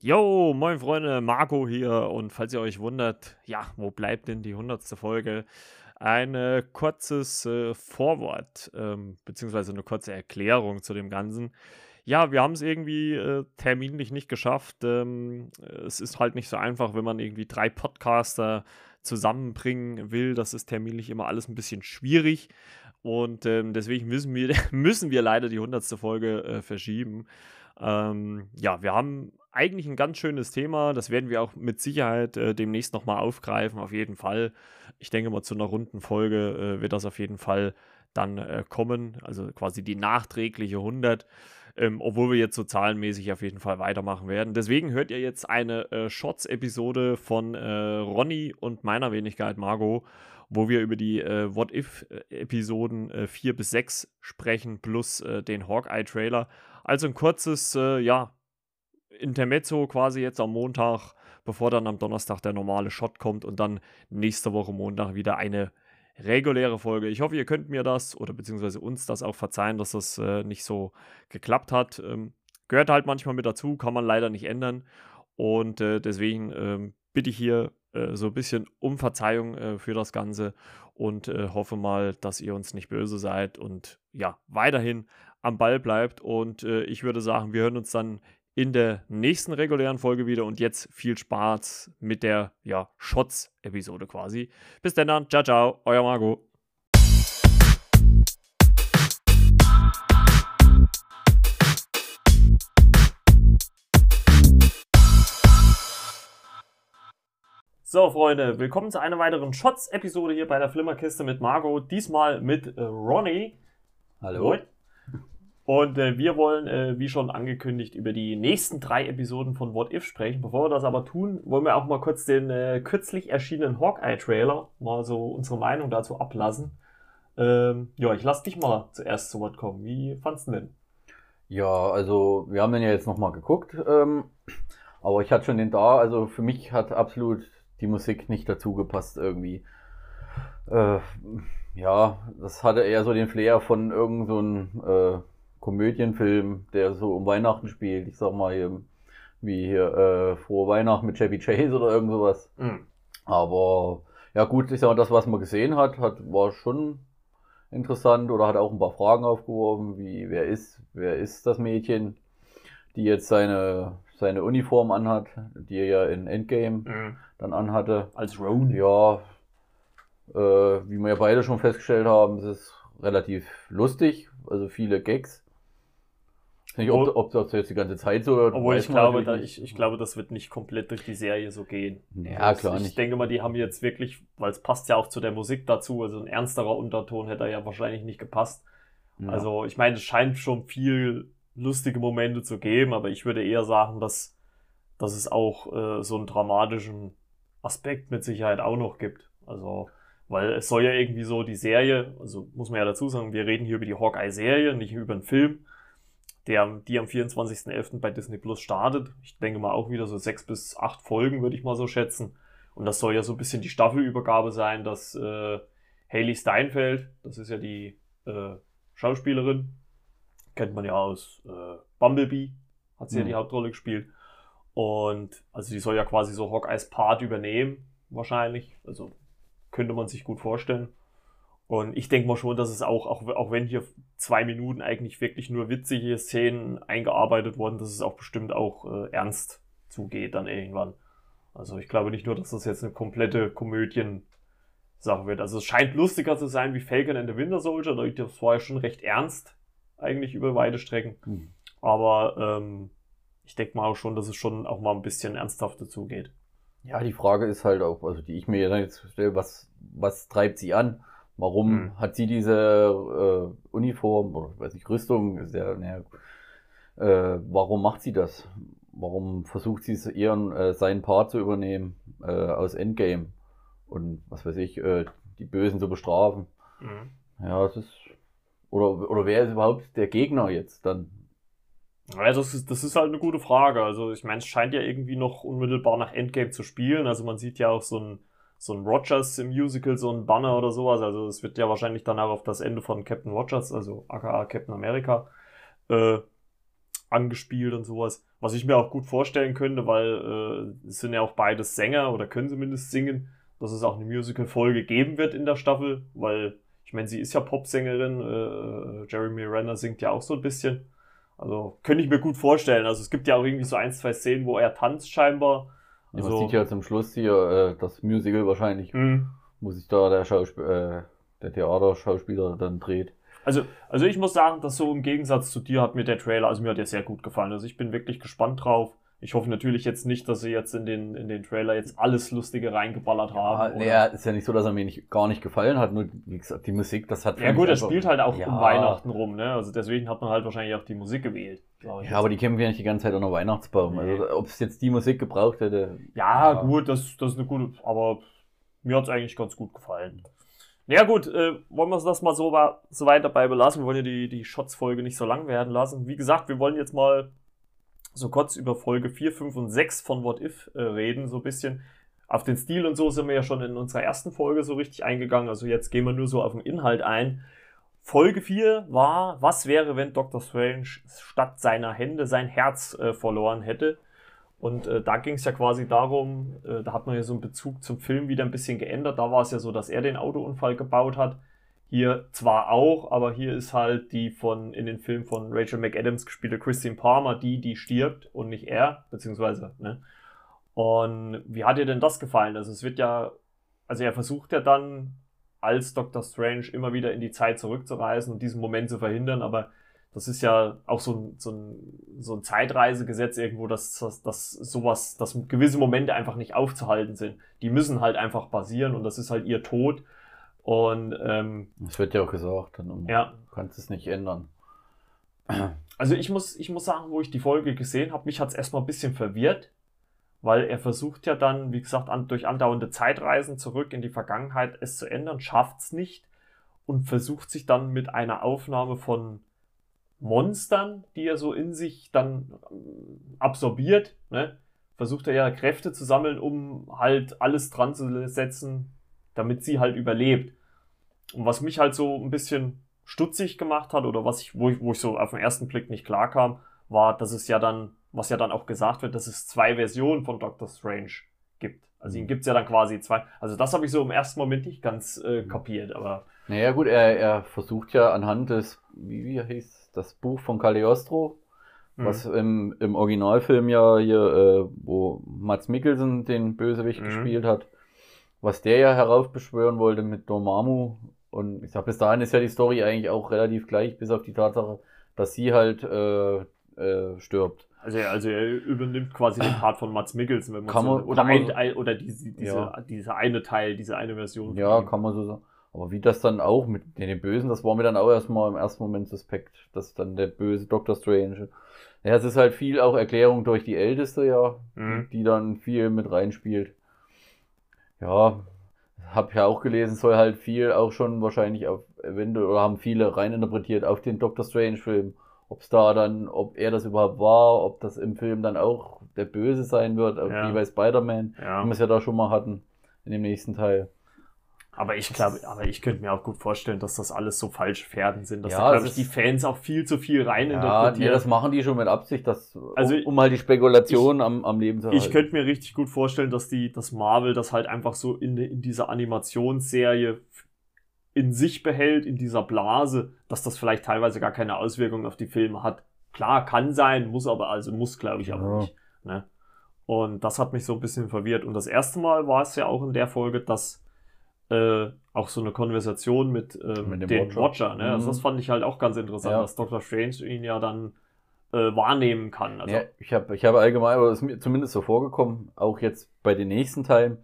Yo, moin Freunde, Marco hier und falls ihr euch wundert, ja, wo bleibt denn die hundertste Folge? Ein äh, kurzes äh, Vorwort, ähm, beziehungsweise eine kurze Erklärung zu dem Ganzen. Ja, wir haben es irgendwie äh, terminlich nicht geschafft. Ähm, es ist halt nicht so einfach, wenn man irgendwie drei Podcaster zusammenbringen will. Das ist terminlich immer alles ein bisschen schwierig. Und ähm, deswegen müssen wir, müssen wir leider die hundertste Folge äh, verschieben. Ähm, ja, wir haben eigentlich ein ganz schönes Thema. Das werden wir auch mit Sicherheit äh, demnächst nochmal aufgreifen, auf jeden Fall. Ich denke mal, zu einer runden Folge äh, wird das auf jeden Fall dann äh, kommen. Also quasi die nachträgliche 100. Ähm, obwohl wir jetzt so zahlenmäßig auf jeden Fall weitermachen werden. Deswegen hört ihr jetzt eine äh, Shots-Episode von äh, Ronny und meiner Wenigkeit Margot, wo wir über die äh, What-If-Episoden 4 bis 6 sprechen, plus den Hawkeye-Trailer. Also ein kurzes, äh, ja, Intermezzo quasi jetzt am Montag, bevor dann am Donnerstag der normale Shot kommt und dann nächste Woche Montag wieder eine reguläre Folge. Ich hoffe, ihr könnt mir das oder beziehungsweise uns das auch verzeihen, dass das äh, nicht so geklappt hat. Ähm, gehört halt manchmal mit dazu, kann man leider nicht ändern. Und äh, deswegen ähm, bitte ich hier äh, so ein bisschen um Verzeihung äh, für das Ganze und äh, hoffe mal, dass ihr uns nicht böse seid und ja, weiterhin am Ball bleibt. Und äh, ich würde sagen, wir hören uns dann in der nächsten regulären Folge wieder. Und jetzt viel Spaß mit der ja, Shots-Episode quasi. Bis dann, ciao, ciao, euer Margot. So, Freunde, willkommen zu einer weiteren Shots-Episode hier bei der Flimmerkiste mit Margot. Diesmal mit äh, Ronny. Hallo. Moin. Und äh, wir wollen, äh, wie schon angekündigt, über die nächsten drei Episoden von What If sprechen. Bevor wir das aber tun, wollen wir auch mal kurz den äh, kürzlich erschienenen Hawkeye-Trailer mal so unsere Meinung dazu ablassen. Ähm, ja, ich lasse dich mal zuerst zu Wort kommen. Wie fandst du denn? Ja, also wir haben den ja jetzt nochmal geguckt, ähm, aber ich hatte schon den da. Also für mich hat absolut die Musik nicht dazu gepasst irgendwie. Äh, ja, das hatte eher so den Flair von irgendeinem so äh, Komödienfilm, der so um Weihnachten spielt. Ich sag mal hier, wie hier äh, Frohe Weihnachten mit Chevy Chase oder irgend sowas. Mhm. Aber ja gut, ich sag mal, das, was man gesehen hat, hat war schon interessant oder hat auch ein paar Fragen aufgeworfen, wie wer ist, wer ist das Mädchen, die jetzt seine seine Uniform anhat, die er ja in Endgame mhm. dann anhatte. Als Roan. Ja, äh, wie wir ja beide schon festgestellt haben, es ist relativ lustig, also viele Gags nicht, ob, ob das jetzt die ganze Zeit so Obwohl ich glaube, da, ich, ich glaube, das wird nicht komplett durch die Serie so gehen. Ja, also klar ich nicht. Ich denke mal, die haben jetzt wirklich, weil es passt ja auch zu der Musik dazu, also ein ernsterer Unterton hätte ja wahrscheinlich nicht gepasst. Ja. Also ich meine, es scheint schon viel lustige Momente zu geben, aber ich würde eher sagen, dass, dass es auch äh, so einen dramatischen Aspekt mit Sicherheit auch noch gibt. Also, weil es soll ja irgendwie so die Serie, also muss man ja dazu sagen, wir reden hier über die Hawkeye-Serie, nicht über einen Film der, die am 24.11. bei Disney Plus startet. Ich denke mal auch wieder so sechs bis acht Folgen, würde ich mal so schätzen. Und das soll ja so ein bisschen die Staffelübergabe sein, dass äh, Haley Steinfeld, das ist ja die äh, Schauspielerin, kennt man ja aus äh, Bumblebee, hat sie mhm. ja die Hauptrolle gespielt. Und also die soll ja quasi so Hawkeyes Part übernehmen, wahrscheinlich. Also könnte man sich gut vorstellen. Und ich denke mal schon, dass es auch, auch, auch wenn hier zwei Minuten eigentlich wirklich nur witzige Szenen eingearbeitet wurden, dass es auch bestimmt auch äh, ernst zugeht dann irgendwann. Also ich glaube nicht nur, dass das jetzt eine komplette Komödien-Sache wird. Also es scheint lustiger zu sein wie Falcon and the Winter Soldier. Das war ja schon recht ernst, eigentlich über weite Strecken. Mhm. Aber ähm, ich denke mal auch schon, dass es schon auch mal ein bisschen ernsthafter zugeht. Ja, die Frage ist halt auch, also die ich mir jetzt stelle, was, was treibt sie an? Warum hm. hat sie diese äh, Uniform oder weiß ich, Rüstung? Ist ja, ne, äh, warum macht sie das? Warum versucht sie ihren äh, seinen Part zu übernehmen äh, aus Endgame und was weiß ich, äh, die Bösen zu bestrafen? Mhm. Ja, es ist oder oder wer ist überhaupt der Gegner jetzt dann? Ja, das ist, das ist halt eine gute Frage. Also ich meine, es scheint ja irgendwie noch unmittelbar nach Endgame zu spielen. Also man sieht ja auch so ein so ein Rogers im Musical, so ein Banner oder sowas. Also es wird ja wahrscheinlich danach auf das Ende von Captain Rogers, also aka Captain America, äh, angespielt und sowas. Was ich mir auch gut vorstellen könnte, weil äh, es sind ja auch beides Sänger oder können zumindest singen, dass es auch eine Musical-Folge geben wird in der Staffel, weil ich meine, sie ist ja Popsängerin, äh, Jeremy Renner singt ja auch so ein bisschen. Also könnte ich mir gut vorstellen. Also es gibt ja auch irgendwie so ein, zwei Szenen, wo er tanzt scheinbar. Also, man sieht ja zum Schluss hier äh, das Musical wahrscheinlich, mh. wo sich da der Schauspiel, äh, der Theaterschauspieler dann dreht. also, also ich muss sagen, dass so im Gegensatz zu dir hat mir der Trailer, also mir hat der sehr gut gefallen. Also ich bin wirklich gespannt drauf. Ich hoffe natürlich jetzt nicht, dass sie jetzt in den, in den Trailer jetzt alles Lustige reingeballert haben. ja, ist ja nicht so, dass er mir nicht, gar nicht gefallen hat, nur wie gesagt, die Musik, das hat Ja gut, er spielt halt auch ja, um Weihnachten rum, ne? Also deswegen hat man halt wahrscheinlich auch die Musik gewählt. Ja, aber die kämpfen ja nicht die ganze Zeit unter Weihnachtsbaum. Nee. Also ob es jetzt die Musik gebraucht hätte. Ja, Ja. gut, das, das ist eine gute, aber mir hat es eigentlich ganz gut gefallen. Ja gut, äh, wollen wir das mal so, so weit dabei belassen. Wir wollen ja die, die Shots-Folge nicht so lang werden lassen. Wie gesagt, wir wollen jetzt mal so kurz über Folge 4, 5 und 6 von What If äh, reden, so ein bisschen. Auf den Stil und so sind wir ja schon in unserer ersten Folge so richtig eingegangen. Also jetzt gehen wir nur so auf den Inhalt ein. Folge 4 war, was wäre, wenn Dr. Strange statt seiner Hände sein Herz äh, verloren hätte? Und äh, da ging es ja quasi darum, äh, da hat man ja so einen Bezug zum Film wieder ein bisschen geändert. Da war es ja so, dass er den Autounfall gebaut hat. Hier zwar auch, aber hier ist halt die von in den Film von Rachel McAdams gespielte Christine Palmer, die, die stirbt und nicht er, beziehungsweise, ne? Und wie hat dir denn das gefallen? Also es wird ja, also er versucht ja dann als Dr. Strange immer wieder in die Zeit zurückzureisen und diesen Moment zu verhindern, aber das ist ja auch so ein, so ein, so ein Zeitreisegesetz irgendwo, dass, dass, dass sowas, dass gewisse Momente einfach nicht aufzuhalten sind. Die müssen halt einfach passieren und das ist halt ihr Tod. Und ähm, Das wird ja auch gesagt, dann ja, Du kannst es nicht ändern. also ich muss, ich muss sagen, wo ich die Folge gesehen habe, mich hat es erstmal ein bisschen verwirrt, weil er versucht ja dann, wie gesagt, an, durch andauernde Zeitreisen zurück in die Vergangenheit es zu ändern, schafft es nicht und versucht sich dann mit einer Aufnahme von Monstern, die er so in sich dann ähm, absorbiert, ne, versucht er ja Kräfte zu sammeln, um halt alles dran zu setzen, damit sie halt überlebt. Und was mich halt so ein bisschen stutzig gemacht hat oder was ich, wo ich, wo ich so auf den ersten Blick nicht klar kam, war, dass es ja dann, was ja dann auch gesagt wird, dass es zwei Versionen von Doctor Strange gibt. Also ihn gibt's ja dann quasi zwei. Also das habe ich so im ersten Moment nicht ganz äh, kapiert, aber Naja, gut, er, er versucht ja anhand des, wie, wie hieß das Buch von Cagliostro, hm, was im, im Originalfilm ja hier, äh, wo Mats Mikkelsen den Bösewicht Mhm. gespielt hat, was der ja heraufbeschwören wollte mit Dormammu. Und ich sag, bis dahin ist ja die Story eigentlich auch relativ gleich, bis auf die Tatsache, dass sie halt äh, äh, stirbt. also, er, also er übernimmt quasi den Part von Mats Mikkelsen, wenn man Kann so, man- oder ein, ein, oder diese, diese, Ja. diese eine Teil, diese eine Version. Ja, kann man so sagen. Aber wie das dann auch mit den, Bösen, das war mir dann auch erstmal im ersten Moment suspekt, dass dann der böse Doctor Strange. Ja, es ist halt viel auch Erklärung durch die Älteste, ja, Mhm. die dann viel mit reinspielt. Ja, hab ja auch gelesen, soll halt viel auch schon wahrscheinlich auf, eventuell, oder haben viele reininterpretiert auf den Doctor Strange-Film. Ob es da dann, ob er das überhaupt war, ob das im Film dann auch der Böse sein wird, Ja. wie bei Spider-Man, Ja. wie wir es ja da schon mal hatten in dem nächsten Teil. Aber ich glaube, aber ich könnte mir auch gut vorstellen, dass das alles so falsche Pferden sind, dass Ja, da, glaube ich, die Fans auch viel zu viel Ja, reininterpretieren. nee, das machen die schon mit Absicht, dass, Also um, um halt die Spekulation am, am Leben zu halten. Ich könnte mir richtig gut vorstellen, dass die, dass Marvel das halt einfach so in, in dieser Animationsserie in sich behält, in dieser Blase, dass das vielleicht teilweise gar keine Auswirkungen auf die Filme hat. Klar, kann sein, muss aber, also muss, glaube ich, aber Ja. nicht. Ne? Und das hat mich so ein bisschen verwirrt. Und das erste Mal war es ja auch in der Folge, dass äh, auch so eine Konversation mit, ähm, Mit dem dem Watcher. Watcher, ne? also Mhm. das fand ich halt auch ganz interessant, Ja. dass Dr. Strange ihn ja dann äh, wahrnehmen kann. Also, ja, ich habe ich hab allgemein, oder es ist mir zumindest so vorgekommen, auch jetzt bei den nächsten Teilen.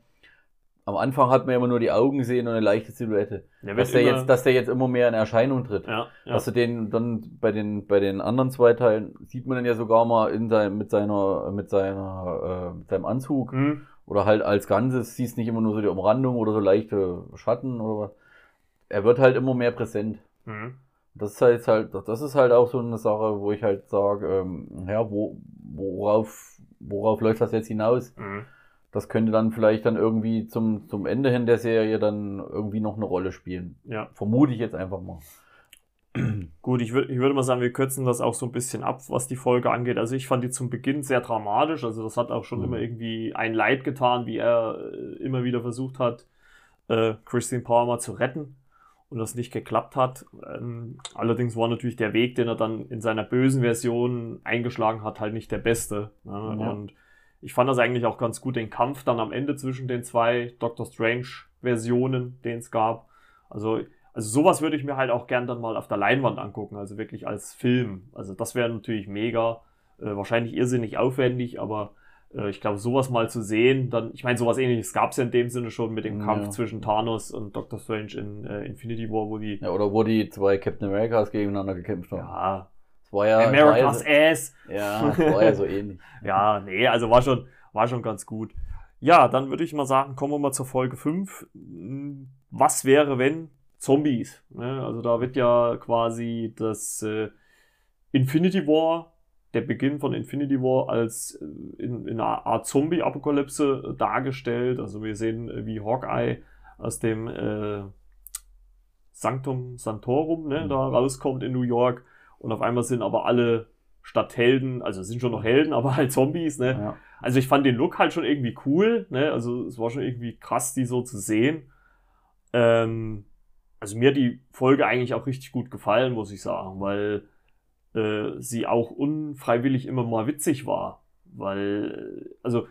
Am Anfang hat man immer nur die Augen gesehen und eine leichte Silhouette. der Dass der, jetzt, dass der jetzt immer mehr in Erscheinung tritt. ja, ja. Dass du den dann bei den, bei den anderen zwei Teilen sieht man dann ja sogar mal in sein, mit seiner, mit seiner, äh, mit seinem Anzug Hm. Oder halt als Ganzes siehst nicht immer nur so die Umrandung oder so leichte Schatten oder was. Er wird halt immer mehr präsent. Mhm. Das ist halt, halt, das ist halt auch so eine Sache, wo ich halt sage, ähm, ja, wo, worauf, worauf läuft das jetzt hinaus? Mhm. Das könnte dann vielleicht dann irgendwie zum, zum Ende hin der Serie dann irgendwie noch eine Rolle spielen. Ja. Vermute ich jetzt einfach mal. Gut, ich, würd, ich würde mal sagen, wir kürzen das auch so ein bisschen ab, was die Folge angeht. Also ich fand die zum Beginn sehr dramatisch. Also das hat auch schon mhm. immer irgendwie ein Leid getan, wie er äh, immer wieder versucht hat, äh, Christine Palmer zu retten und das nicht geklappt hat. Ähm, allerdings war natürlich der Weg, den er dann in seiner bösen Version eingeschlagen hat, halt nicht der beste. Ne? Ja. Und ich fand das eigentlich auch ganz gut, den Kampf dann am Ende zwischen den zwei Doctor Strange Versionen, den es gab. Also also sowas würde ich mir halt auch gern dann mal auf der Leinwand angucken, also wirklich als Film. Also das wäre natürlich mega, äh, wahrscheinlich irrsinnig aufwendig, aber äh, ich glaube, sowas mal zu sehen, dann, ich meine, sowas ähnliches gab es ja in dem Sinne schon mit dem Kampf ja. zwischen Thanos und Doctor Strange in äh, Infinity War, wo die. Ja, oder wo die zwei Captain Americas gegeneinander gekämpft haben. Ja. Das war ja. America's war Ass. Ja, das war ja so ähnlich. ja, nee, also war schon, war schon ganz gut. Ja, dann würde ich mal sagen, kommen wir mal zur Folge 5. Was wäre, wenn Zombies. Ne? Also da wird ja quasi das äh, Infinity War, der Beginn von Infinity War als äh, in, in, einer Art Zombie-Apokalypse äh, dargestellt. Also wir sehen, äh, wie Hawkeye aus dem äh, Sanctum Santorum ne, mhm. da rauskommt in New York und auf einmal sind aber alle Stadthelden, also sind schon noch Helden, aber halt Zombies. Ne? Ja. Also ich fand den Look halt schon irgendwie cool. Ne? Also es war schon irgendwie krass, die so zu sehen. Ähm, also mir die Folge eigentlich auch richtig gut gefallen, muss ich sagen, weil äh, sie auch unfreiwillig immer mal witzig war. Weil, also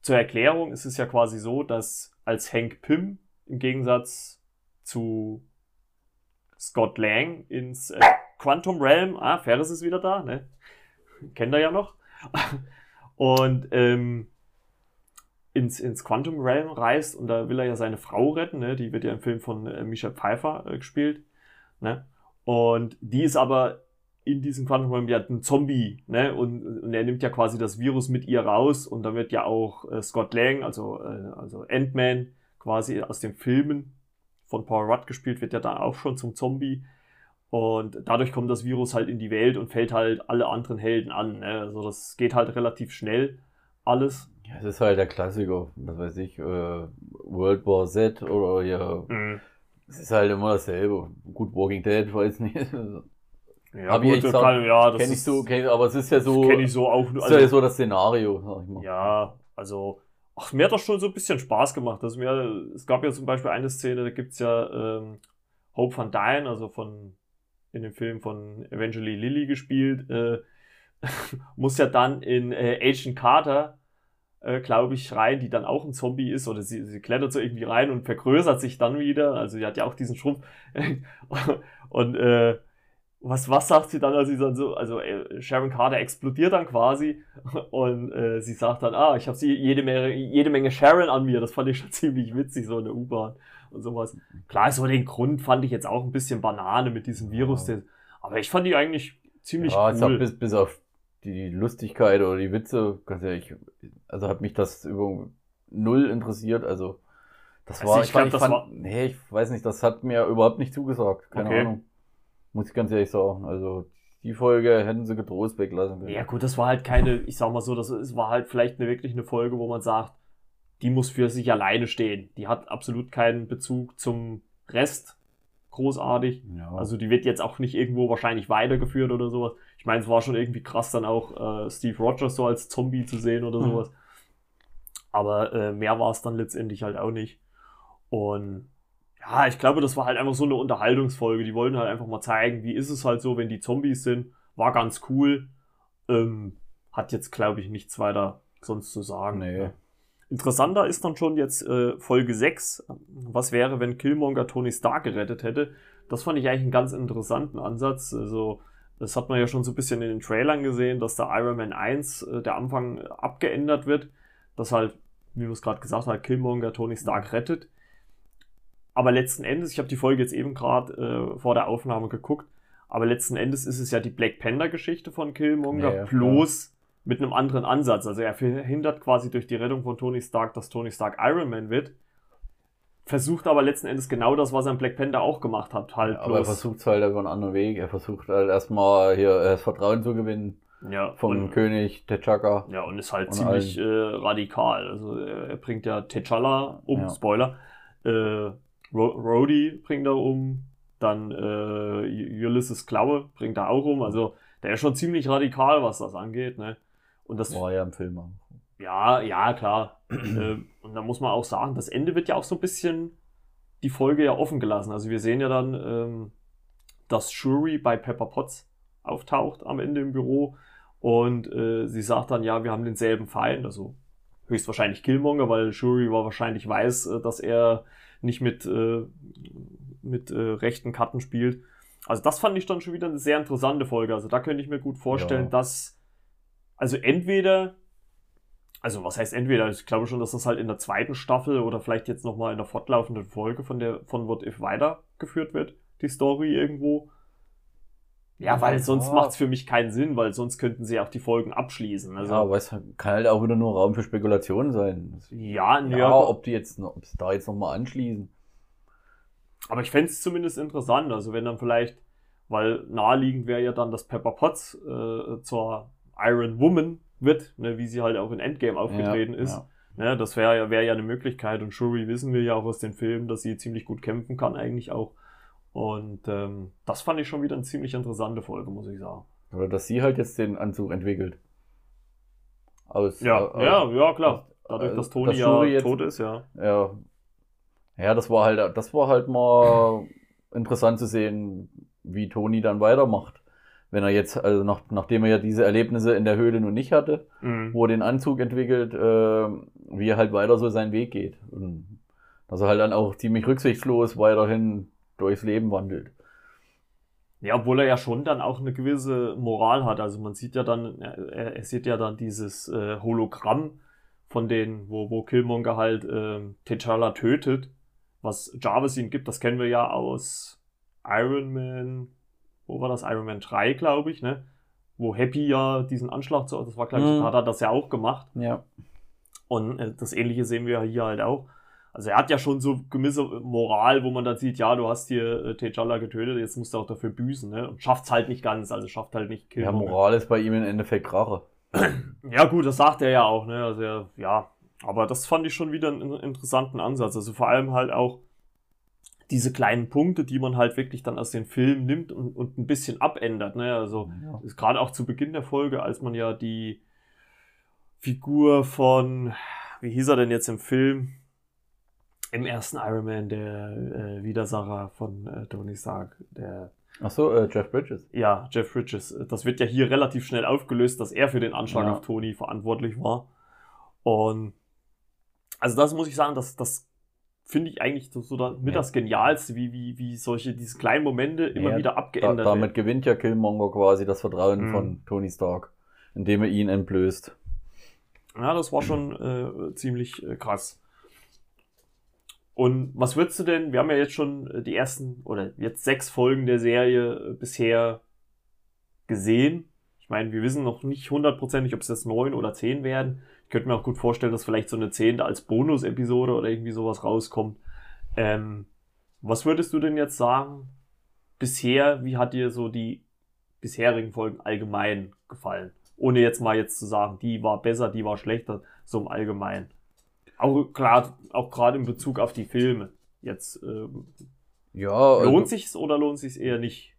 zur Erklärung ist es ja quasi so, dass als Hank Pym im Gegensatz zu Scott Lang ins äh, Quantum Realm, ah, Ferris ist wieder da, ne? Kennt er ja noch. Und ähm, ins, ins Quantum Realm reist und da will er ja seine Frau retten, ne? die wird ja im Film von äh, Michelle Pfeiffer äh, gespielt. Ne? Und die ist aber in diesem Quantum Realm ja ein Zombie, ne? Und, und er nimmt ja quasi das Virus mit ihr raus und da wird ja auch äh, Scott Lang, also, äh, also Ant-Man, quasi aus den Filmen von Paul Rudd gespielt, wird ja da auch schon zum Zombie. Und dadurch kommt das Virus halt in die Welt und fällt halt alle anderen Helden an. Ne? Also das geht halt relativ schnell alles. Ja, es ist halt der Klassiker, was weiß ich, äh, World War Z oder ja. Mhm. Es ist halt immer dasselbe. Gut, Walking Dead, weiß nicht. Ja, Hab gut, ich echt kann, ja, das kenn ich so, kenn, aber es ist ja so, kenne ich so auch. Also, ist ja so das Szenario, sag ich mal. Ja, also, ach, mir hat das schon so ein bisschen Spaß gemacht. Also mir, es gab ja zum Beispiel eine Szene, da gibt's ja ähm, Hope van Dyne, also von in dem Film von Eventually Lily gespielt, äh, muss ja dann in äh, Agent Carter äh, glaube ich, rein, die dann auch ein Zombie ist, oder sie, sie klettert so irgendwie rein und vergrößert sich dann wieder. Also sie hat ja auch diesen Schrumpf. und äh, was, was sagt sie dann, als sie dann so, also äh, Sharon Carter explodiert dann quasi und äh, sie sagt dann, ah, ich habe sie jede Menge, jede Menge Sharon an mir. Das fand ich schon ziemlich witzig, so eine U-Bahn und sowas. Klar, so den Grund fand ich jetzt auch ein bisschen Banane mit diesem Virus, ja. aber ich fand die eigentlich ziemlich ja, cool. Bis, bis auf die Lustigkeit oder die Witze, ganz ehrlich, also hat mich das über null interessiert. Also das also war, ich, glaub, das fand, war... nee, ich weiß nicht, das hat mir überhaupt nicht zugesagt. Keine okay. Ahnung. Muss ich ganz ehrlich sagen. Also die Folge hätten sie getrost weglassen können. Ja gut, das war halt keine, ich sag mal so, das es war halt vielleicht eine, wirklich eine Folge, wo man sagt, die muss für sich alleine stehen. Die hat absolut keinen Bezug zum Rest großartig. Ja. Also die wird jetzt auch nicht irgendwo wahrscheinlich weitergeführt oder sowas. Ich meine, es war schon irgendwie krass, dann auch äh, Steve Rogers so als Zombie zu sehen oder mhm. sowas. Aber äh, mehr war es dann letztendlich halt auch nicht. Und ja, ich glaube, das war halt einfach so eine Unterhaltungsfolge. Die wollten halt einfach mal zeigen, wie ist es halt so, wenn die Zombies sind. War ganz cool. Ähm, hat jetzt, glaube ich, nichts weiter sonst zu sagen. Nee. Interessanter ist dann schon jetzt äh, Folge 6. Was wäre, wenn Killmonger Tony Stark gerettet hätte? Das fand ich eigentlich einen ganz interessanten Ansatz. Also, das hat man ja schon so ein bisschen in den Trailern gesehen, dass der Iron Man 1, äh, der Anfang, abgeändert wird. Dass halt, wie wir es gerade gesagt haben, Killmonger Tony Stark rettet. Aber letzten Endes, ich habe die Folge jetzt eben gerade äh, vor der Aufnahme geguckt, aber letzten Endes ist es ja die Black Panther-Geschichte von Killmonger, ja, bloß mit einem anderen Ansatz. Also er verhindert quasi durch die Rettung von Tony Stark, dass Tony Stark Iron Man wird. Versucht aber letzten Endes genau das, was er in Black Panther auch gemacht hat. Halt ja, aber er versucht es halt über einen anderen Weg. Er versucht halt erstmal hier äh, das Vertrauen zu gewinnen. Ja, vom und, König T'Chaka. Ja, und ist halt und ziemlich äh, radikal. Also er, er, bringt ja T'Challa um, ja. Spoiler. Äh, Rhodey bringt er um. Dann äh, Ulysses Klaue bringt er auch um. Also der ist schon ziemlich radikal, was das angeht. Ne? Und das war ja im Film. auch. Ja, ja, klar. äh, und da muss man auch sagen, das Ende wird ja auch so ein bisschen die Folge ja offen gelassen. Also wir sehen ja dann, ähm, dass Shuri bei Pepper Potts auftaucht am Ende im Büro und äh, sie sagt dann, ja, wir haben denselben Feind, also höchstwahrscheinlich Killmonger, weil Shuri war wahrscheinlich weiß, äh, dass er nicht mit, äh, mit äh, rechten Karten spielt. Also das fand ich dann schon wieder eine sehr interessante Folge. Also da könnte ich mir gut vorstellen, ja. dass also entweder also was heißt entweder, ich glaube schon, dass das halt in der zweiten Staffel oder vielleicht jetzt nochmal in der fortlaufenden Folge von der von What If weitergeführt wird, die Story irgendwo. Ja, weil sonst ja. macht es für mich keinen Sinn, weil sonst könnten sie auch die Folgen abschließen. Also, ja, aber es kann halt auch wieder nur Raum für Spekulationen sein. Ja, ja, ja ob die jetzt ob sie da jetzt nochmal anschließen. Aber ich fände es zumindest interessant, also wenn dann vielleicht, weil naheliegend wäre ja dann, dass Pepper Potts äh, zur Iron Woman wird, ne, wie sie halt auch in Endgame aufgetreten ja, ist. Ja. Ne, das wäre ja, wär ja eine Möglichkeit. Und Shuri wissen wir ja auch aus den Filmen, dass sie ziemlich gut kämpfen kann, eigentlich auch. Und ähm, das fand ich schon wieder eine ziemlich interessante Folge, muss ich sagen. Oder dass sie halt jetzt den Anzug entwickelt. Aus, ja, äh, ja, ja, klar. Dadurch, dass Toni dass ja jetzt, tot ist, ja. Ja. Ja, das war halt, das war halt mal interessant zu sehen, wie Toni dann weitermacht wenn er jetzt, also nach, nachdem er ja diese Erlebnisse in der Höhle nun nicht hatte, mhm. wo er den Anzug entwickelt, äh, wie er halt weiter so seinen Weg geht. Und dass er halt dann auch ziemlich rücksichtslos weiterhin durchs Leben wandelt. Ja, obwohl er ja schon dann auch eine gewisse Moral hat. Also man sieht ja dann, er, er sieht ja dann dieses äh, Hologramm von denen, wo, wo Killmonger halt äh, T'Challa tötet, was Jarvis ihm gibt, das kennen wir ja aus Iron Man wo war das? Iron Man 3, glaube ich, ne? Wo Happy ja diesen Anschlag zu, das war, glaube ich, mhm. hat er das ja auch gemacht. Ja. Und äh, das Ähnliche sehen wir hier halt auch. Also er hat ja schon so gewisse Moral, wo man dann sieht, ja, du hast hier äh, T'Challa getötet, jetzt musst du auch dafür büßen, ne? Und schafft's halt nicht ganz, also schafft halt nicht Kill. Ja, Moral ist bei ihm im Endeffekt Rache. ja, gut, das sagt er ja auch, ne? Also er, ja, aber das fand ich schon wieder einen interessanten Ansatz. Also vor allem halt auch, diese kleinen Punkte, die man halt wirklich dann aus den Filmen nimmt und, und ein bisschen abändert. Ne? Also ja. ist gerade auch zu Beginn der Folge, als man ja die Figur von, wie hieß er denn jetzt im Film? Im ersten Iron Man, der äh, Widersacher von äh, Tony Stark, der Ach so, äh, Jeff Bridges. Ja, Jeff Bridges. Das wird ja hier relativ schnell aufgelöst, dass er für den Anschlag ja. auf Tony verantwortlich war. Und also das muss ich sagen, das, das finde ich eigentlich so, so da, mit ja. das Genialste, wie, wie, wie solche, diese kleinen Momente immer ja, wieder abgeändert da, Damit werden. gewinnt ja Killmonger quasi das Vertrauen mhm. von Tony Stark, indem er ihn entblößt. Ja, das war schon äh, ziemlich äh, krass. Und was würdest du denn, wir haben ja jetzt schon äh, die ersten oder jetzt sechs Folgen der Serie äh, bisher gesehen. Ich meine, wir wissen noch nicht hundertprozentig, ob es jetzt neun oder zehn werden. Ich könnte mir auch gut vorstellen, dass vielleicht so eine zehnte als Bonus-Episode oder irgendwie sowas rauskommt. Ähm, was würdest du denn jetzt sagen? Bisher, wie hat dir so die bisherigen Folgen allgemein gefallen? Ohne jetzt mal jetzt zu sagen, die war besser, die war schlechter, so im Allgemeinen. Auch klar, auch gerade in Bezug auf die Filme. Jetzt ähm, ja, also, lohnt sich's oder lohnt sich's eher nicht?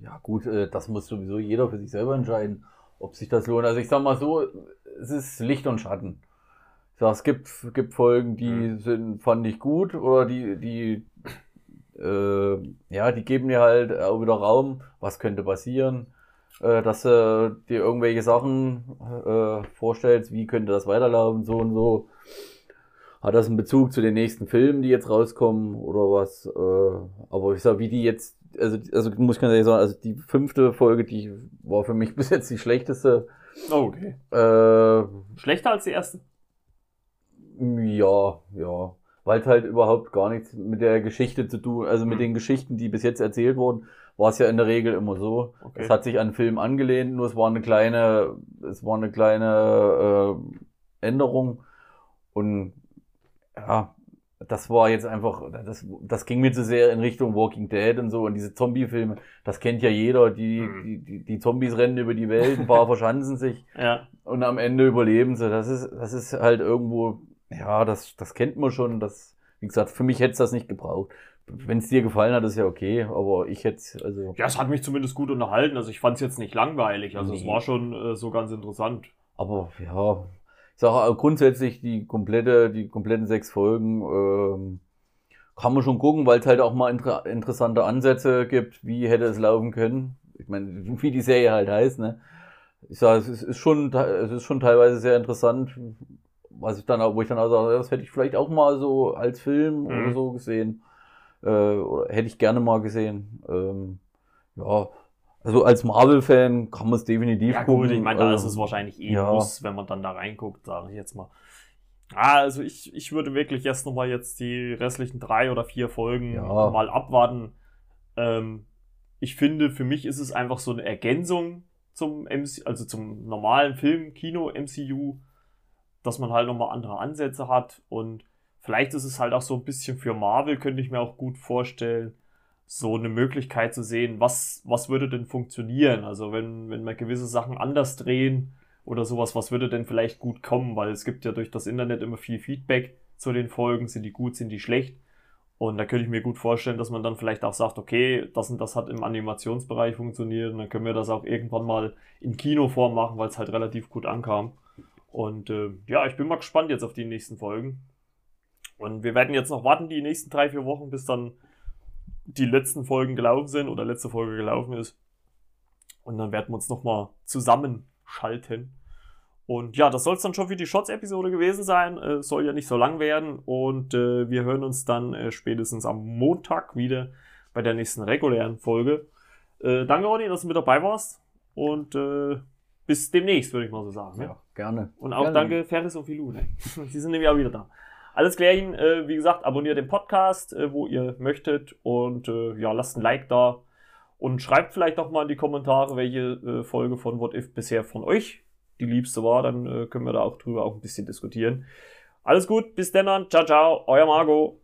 Ja gut, äh, das muss sowieso jeder für sich selber entscheiden, ob sich das lohnt. Also ich sag mal so, es ist Licht und Schatten. Ich sag, es gibt, gibt Folgen, die mhm. sind, fand ich gut oder die, die, äh, ja, die geben dir halt auch wieder Raum, was könnte passieren, äh, dass du dir irgendwelche Sachen äh, vorstellst, wie könnte das weiterlaufen, so und so. Hat das einen Bezug zu den nächsten Filmen, die jetzt rauskommen oder was? Äh, aber ich sag, wie die jetzt, also, also muss ich ganz ehrlich sagen, also die fünfte Folge, die war für mich bis jetzt die schlechteste Oh, okay. Äh, Schlechter als die ersten? Ja, ja. Weil es halt überhaupt gar nichts mit der Geschichte zu tun, also mit mhm. den Geschichten, die bis jetzt erzählt wurden, war es ja in der Regel immer so. Okay. Es hat sich an Film angelehnt, nur es war eine kleine, es war eine kleine äh, Änderung. Und ja, das war jetzt einfach, das, das ging mir zu sehr in Richtung Walking Dead und so und diese Zombie-Filme, das kennt ja jeder, die, mhm. die, die, die Zombies rennen über die Welt, ein paar verschanzen sich ja. und am Ende überleben sie. Das ist, das ist halt irgendwo, ja, das, das kennt man schon, das, wie gesagt, für mich hätte es das nicht gebraucht. wenn es dir gefallen hat, ist ja okay, aber ich hätte, also. Ja, es hat mich zumindest gut unterhalten. Also ich fand es jetzt nicht langweilig. Also nee. es war schon äh, so ganz interessant. Aber ja, sage grundsätzlich die komplette, die kompletten sechs Folgen ähm, kann man schon gucken, weil es halt auch mal inter interessante Ansätze gibt, wie hätte es laufen können. Ich meine, wie die Serie halt heißt, ne? Ich sage, es ist, schon, es ist schon teilweise sehr interessant, was ich dann, wo ich dann auch sage, das hätte ich vielleicht auch mal so als Film mhm. oder so gesehen. Äh, oder hätte ich gerne mal gesehen. Ähm, ja, also als Marvel-Fan kann man es definitiv ja, gucken. Gut, ich meine, da ist es ähm, wahrscheinlich eh ja. muss, wenn man dann da reinguckt, sage ich jetzt mal. Ah, also ich, ich würde wirklich erst nochmal jetzt die restlichen drei oder vier Folgen ja. mal abwarten. Ähm, ich finde, für mich ist es einfach so eine Ergänzung zum MC, also zum normalen Film, Kino, MCU dass man halt nochmal andere Ansätze hat und vielleicht ist es halt auch so ein bisschen für Marvel, könnte ich mir auch gut vorstellen, so eine Möglichkeit zu sehen, was, was würde denn funktionieren? Also wenn, wenn wir gewisse Sachen anders drehen oder sowas, was würde denn vielleicht gut kommen? Weil es gibt ja durch das Internet immer viel Feedback zu den Folgen, sind die gut, sind die schlecht? Und da könnte ich mir gut vorstellen, dass man dann vielleicht auch sagt, okay, das und das hat im Animationsbereich funktioniert und dann können wir das auch irgendwann mal in Kinoform machen, weil es halt relativ gut ankam. Und äh, ja, ich bin mal gespannt jetzt auf die nächsten Folgen. Und wir werden jetzt noch warten, die nächsten drei, vier Wochen, bis dann die letzten Folgen gelaufen sind oder letzte Folge gelaufen ist. Und dann werden wir uns nochmal zusammenschalten. Und ja, das soll es dann schon für die Shots-Episode gewesen sein. Äh, soll ja nicht so lang werden. Und äh, wir hören uns dann äh, spätestens am Montag wieder bei der nächsten regulären Folge. Äh, danke, Ronny, dass du mit dabei warst. Und äh, bis demnächst, würde ich mal so sagen. Ne? Ja, gerne. Und auch gerne. danke Ferris und Filou. Ne? Sie sind nämlich auch wieder da. Alles klärchen, äh, wie gesagt, abonniert den Podcast, äh, wo ihr möchtet und äh, ja, lasst ein Like da und schreibt vielleicht auch mal in die Kommentare, welche äh, Folge von What If bisher von euch die liebste war, dann äh, können wir da auch drüber auch ein bisschen diskutieren. Alles gut, bis dann, ciao, ciao, euer Margot.